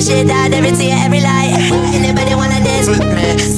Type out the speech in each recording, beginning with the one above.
shit I every tear, every light. Anybody wanna dance with me?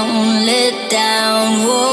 Don't let down. Whoa.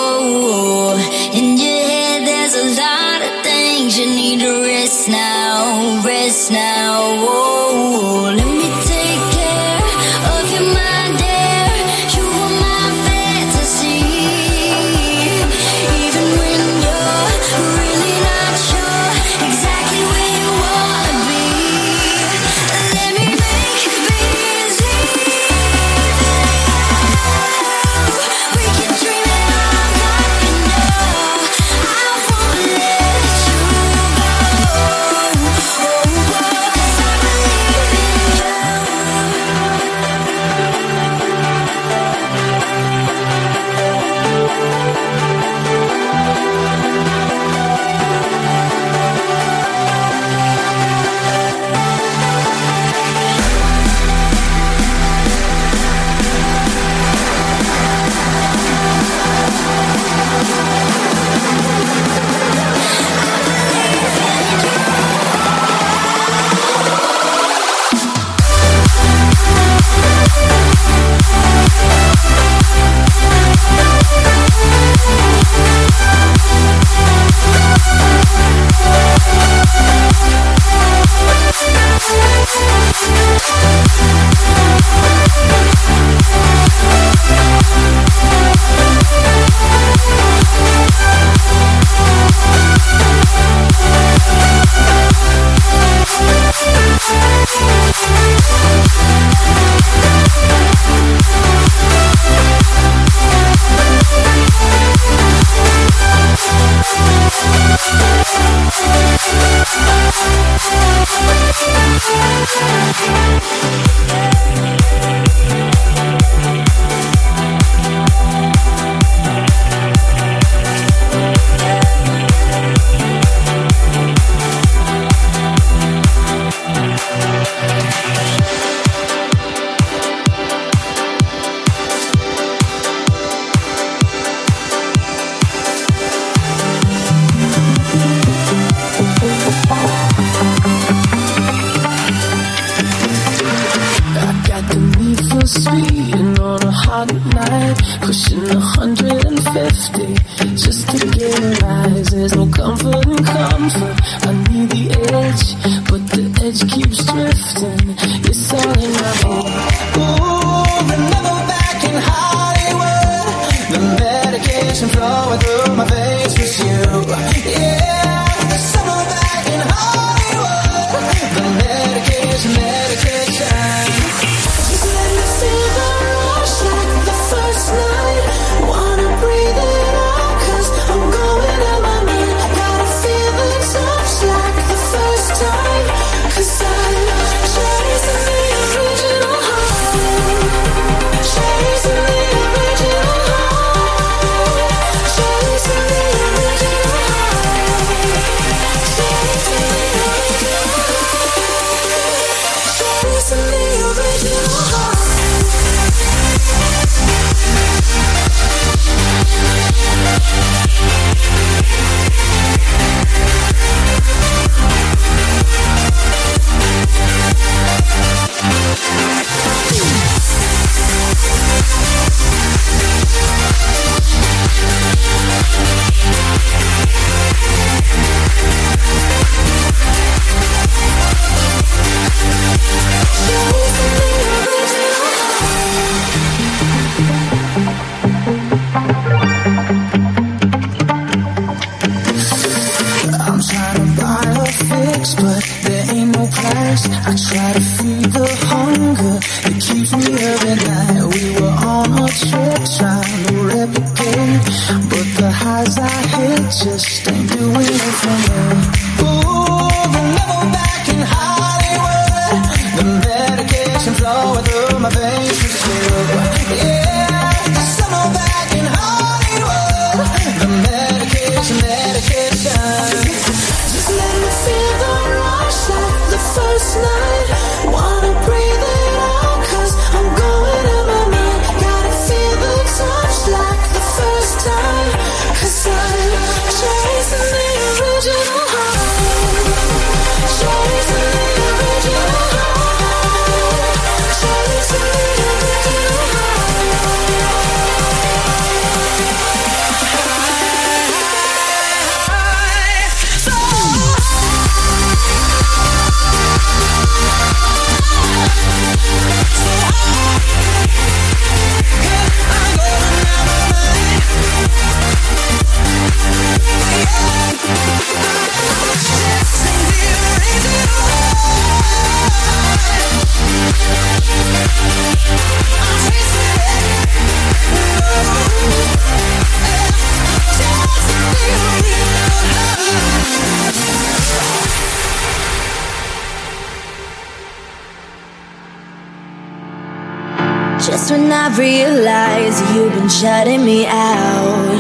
That's when I realize you've been shutting me out.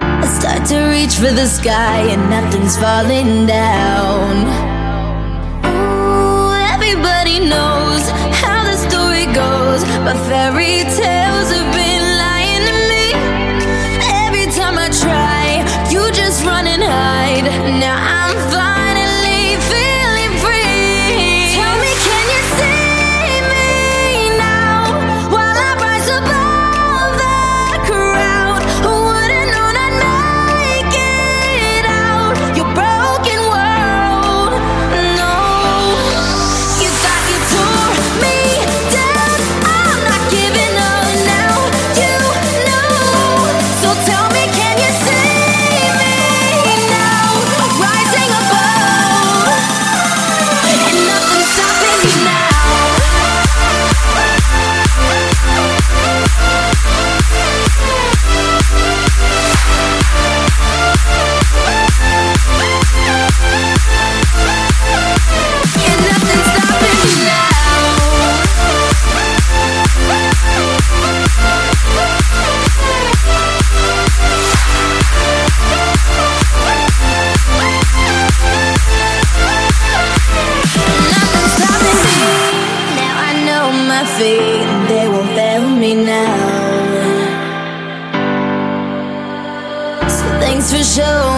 I start to reach for the sky and nothing's falling down. Ooh, everybody knows how the story goes, but fairy tales of they won't fail me now. So thanks for showing.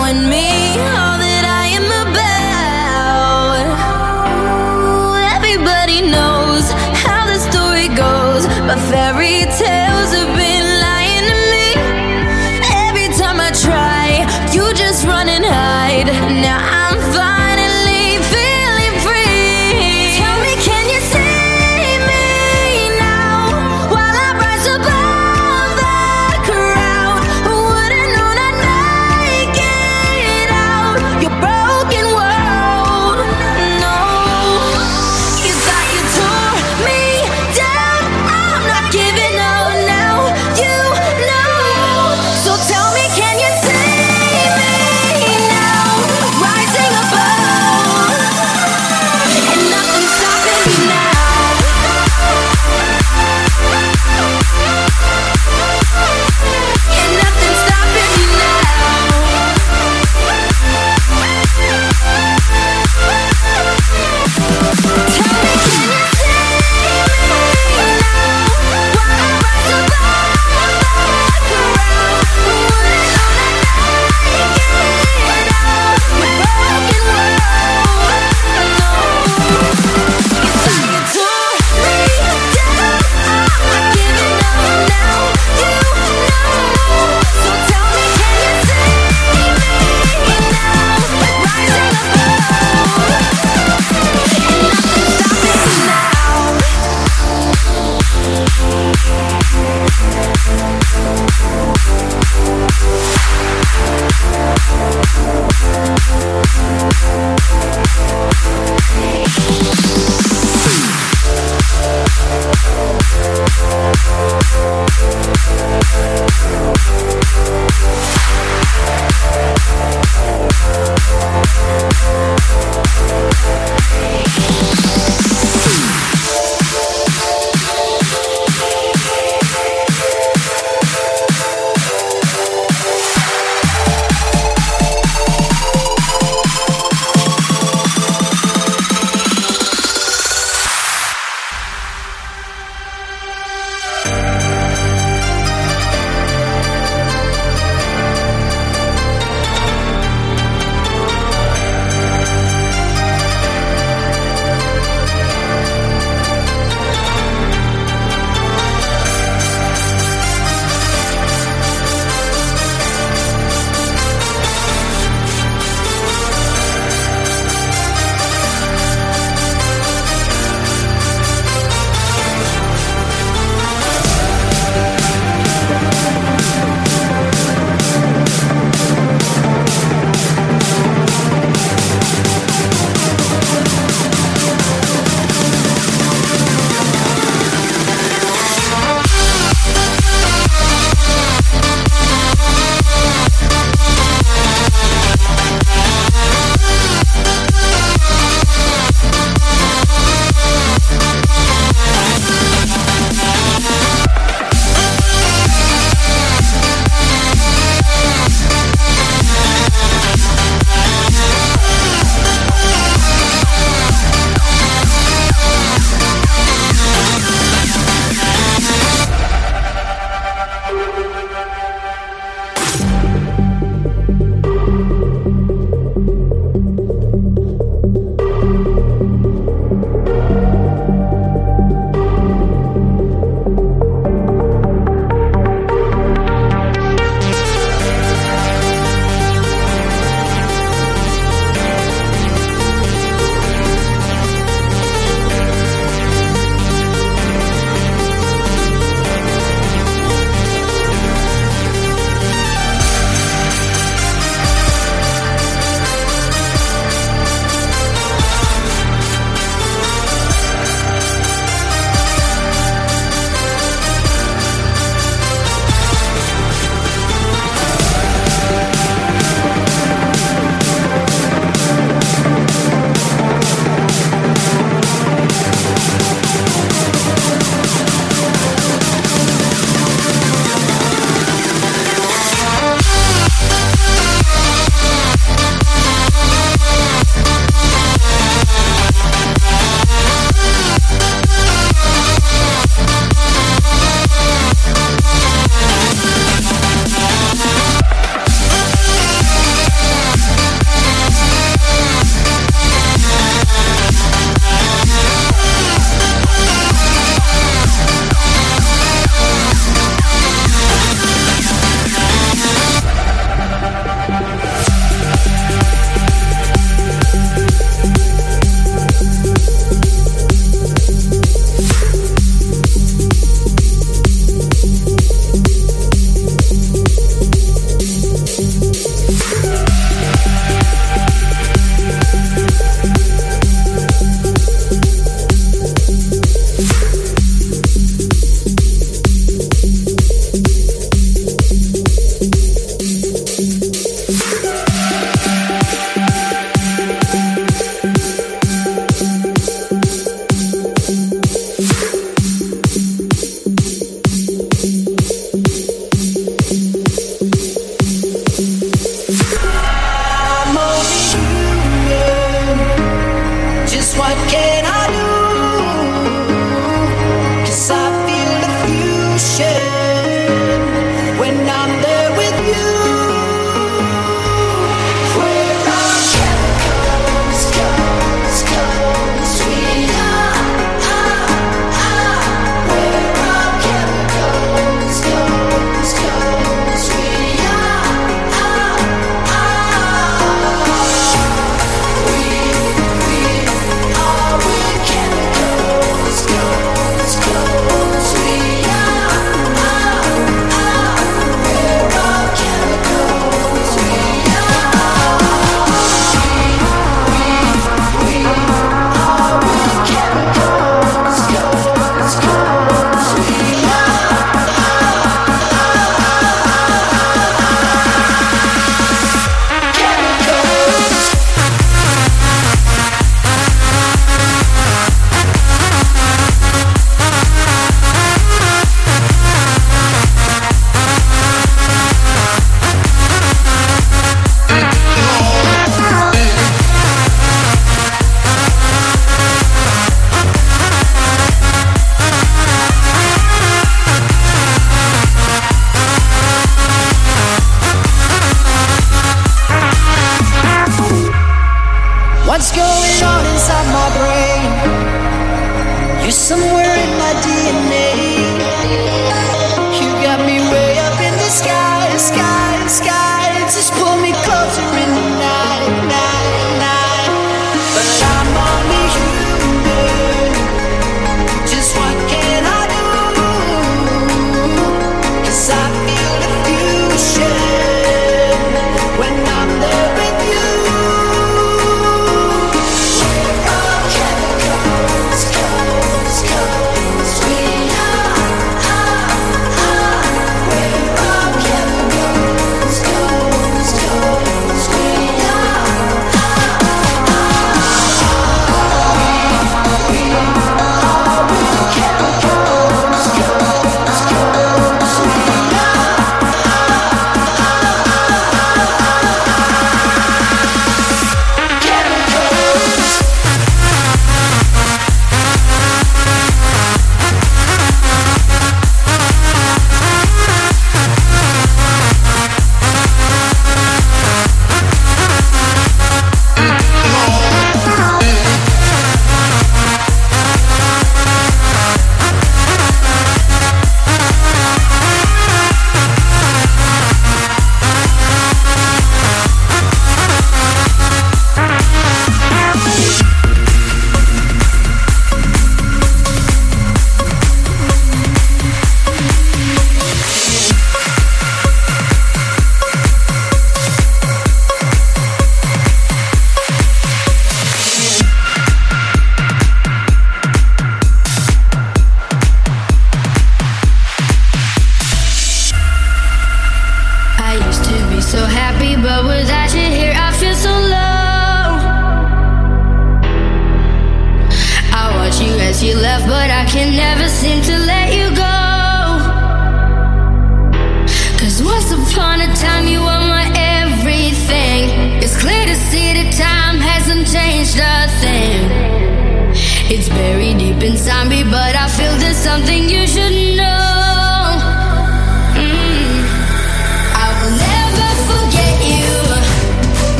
but I feel there's something you should know.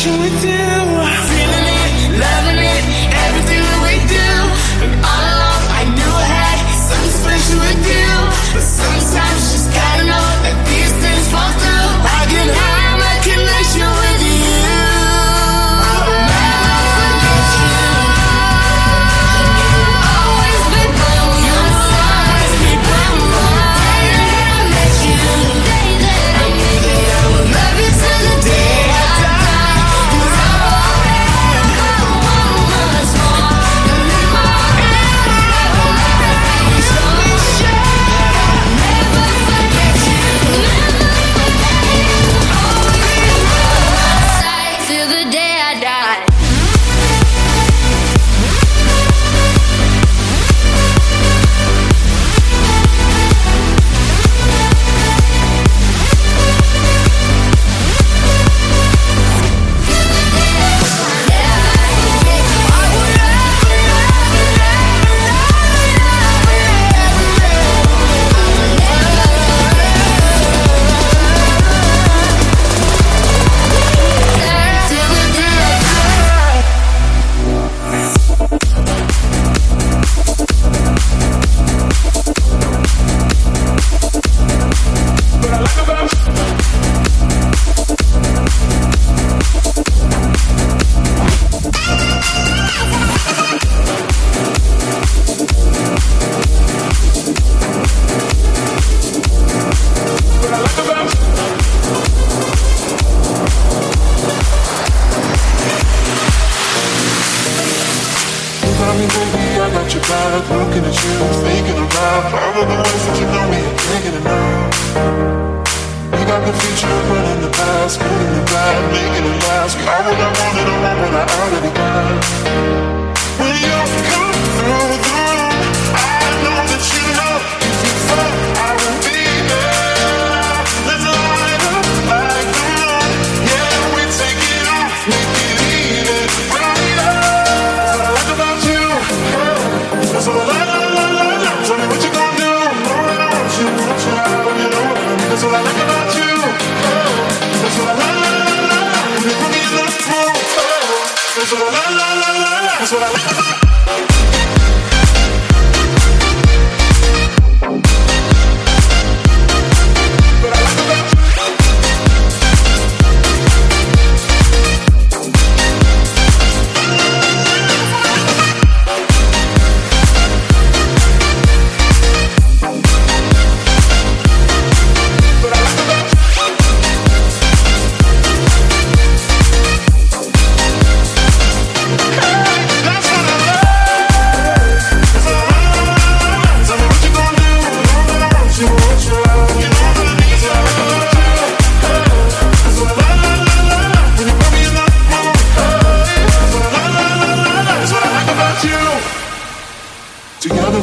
connection with like a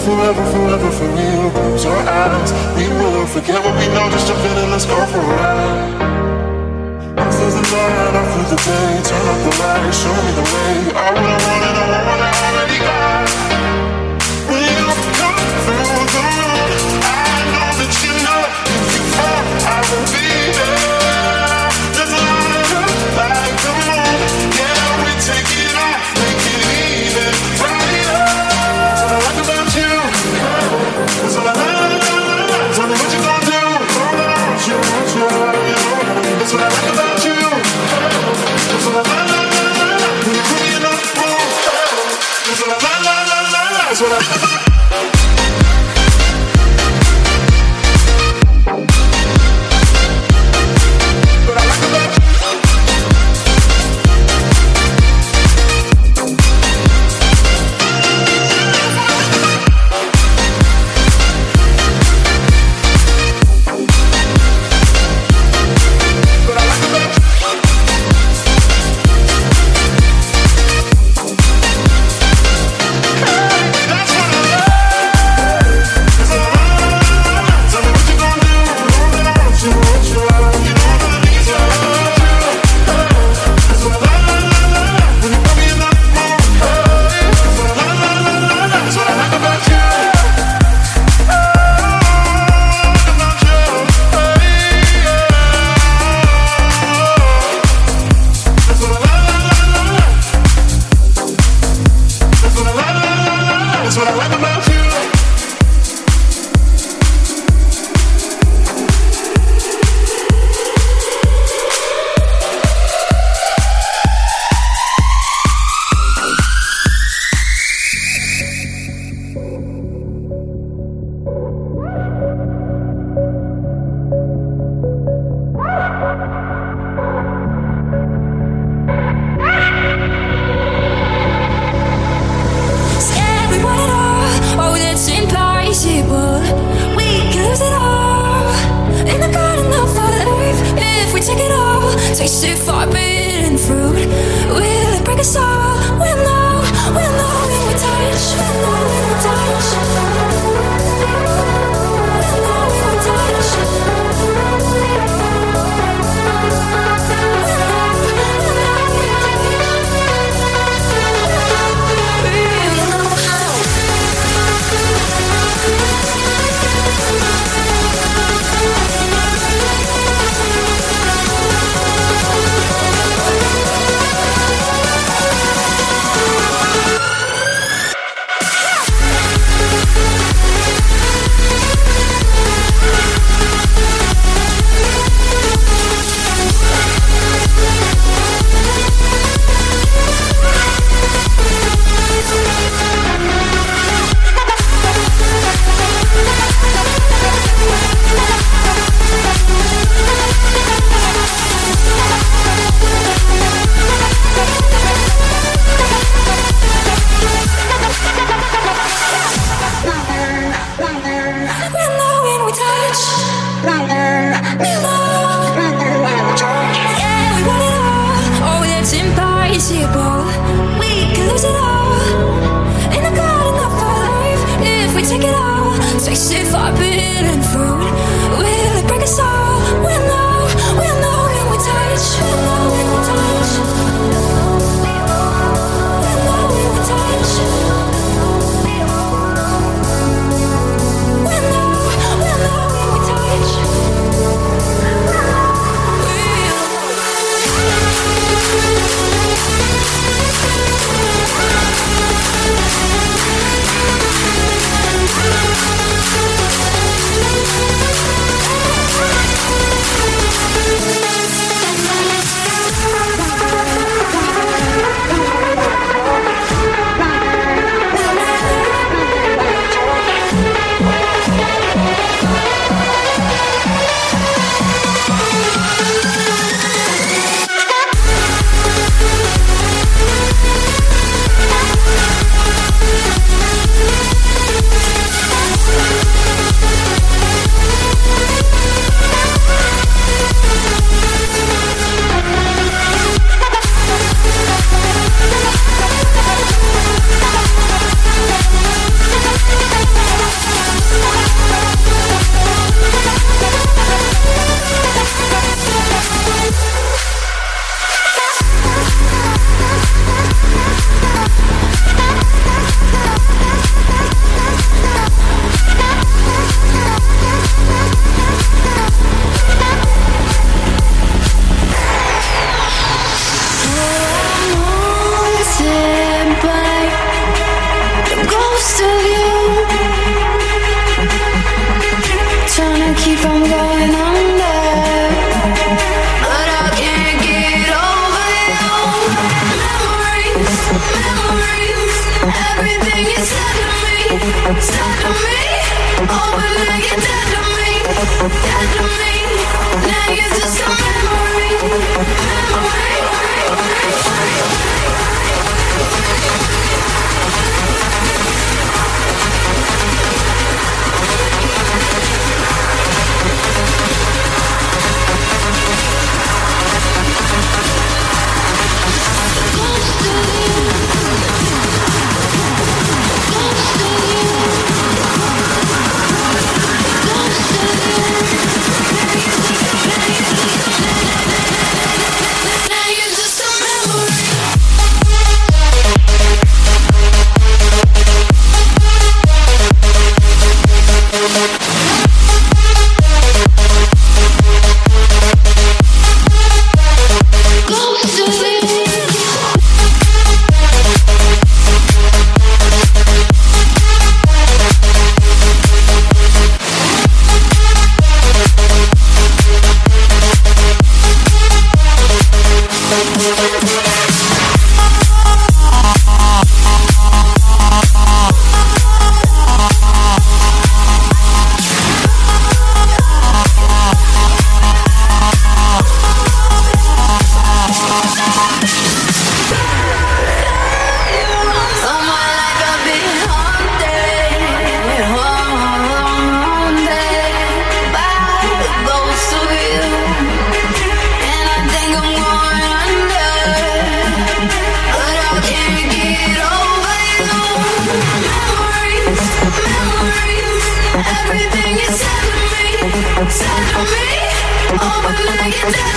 forever, forever for real. Close your eyes, we will forget what we know. Just jump in and let's go for a ride. Out through the night, out through the day, turn up the light, show me the way. I wanna run and I wanna already. forbidden fruit. Will it break us all? We'll know, we'll know when we touch. We'll know. Everything you said to me, said to me. Oh, but now you're dead to me, dead to me. Now you're just a memory. Yeah.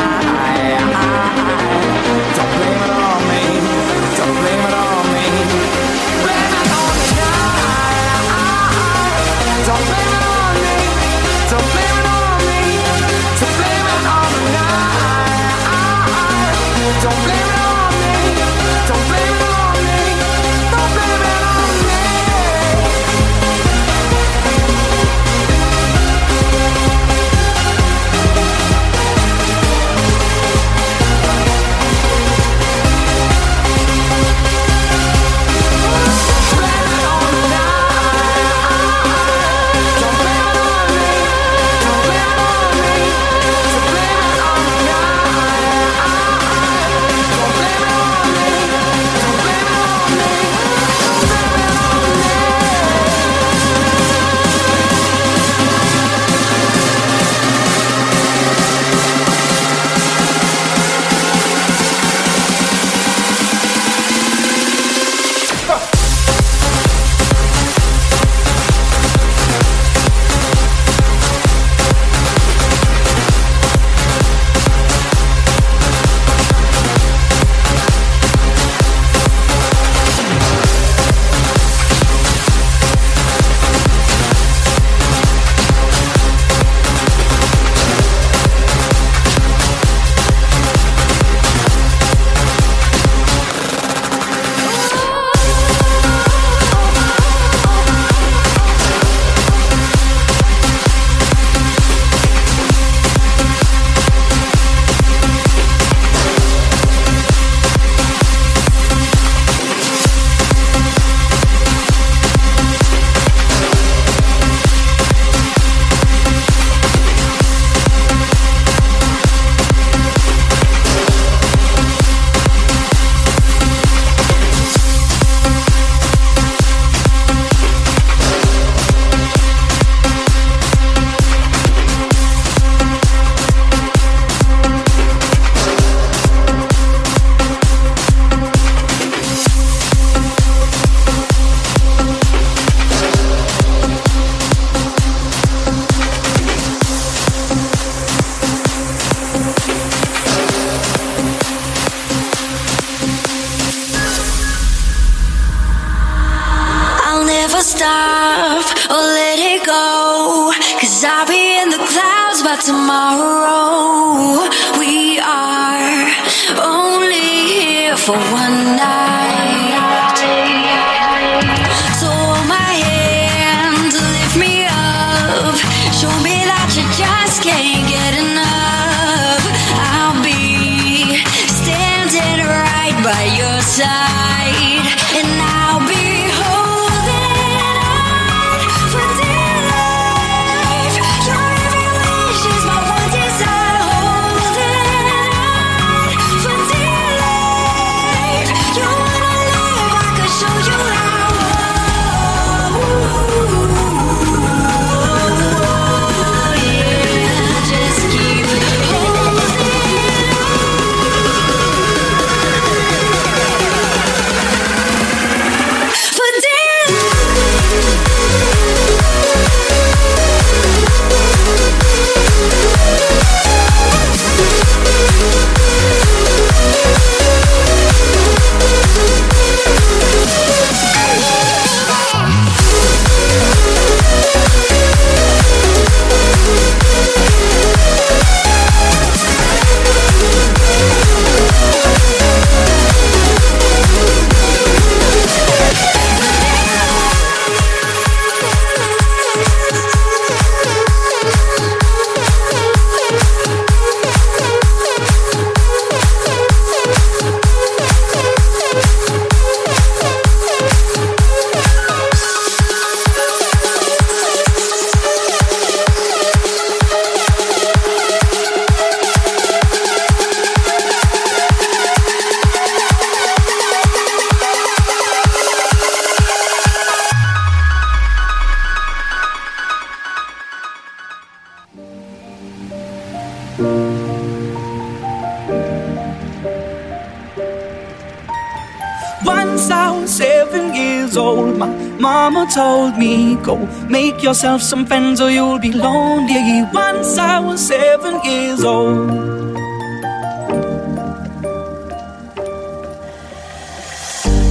yourself some friends or you'll be lonely. Once I was seven years old.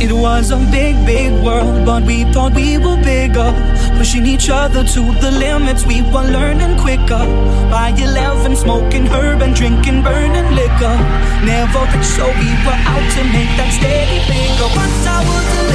It was a big, big world, but we thought we were bigger. Pushing each other to the limits, we were learning quicker. By 11, smoking herb and drinking burning liquor. Never rich, so we were out to make that steady bigger. Once I was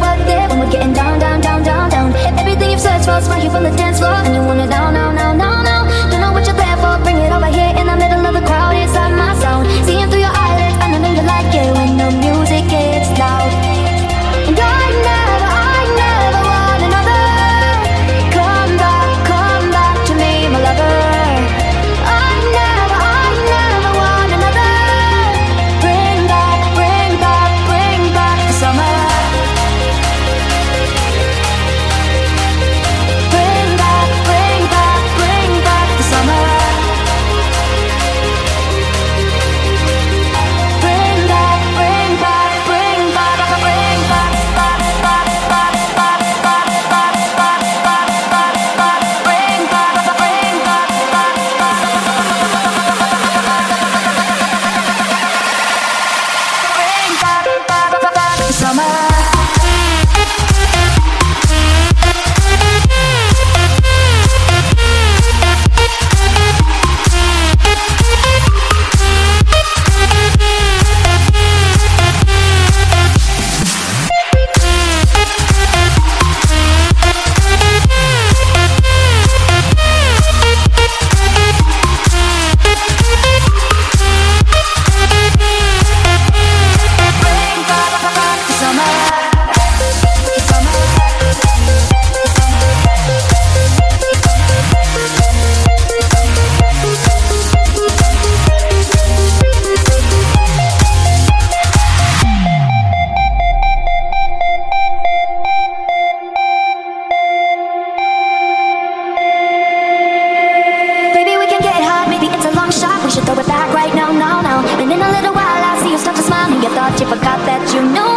when we're getting down, down, down, down, down. Everything you've searched for, is right here from the dance floor, and you wanna down. You forgot that you know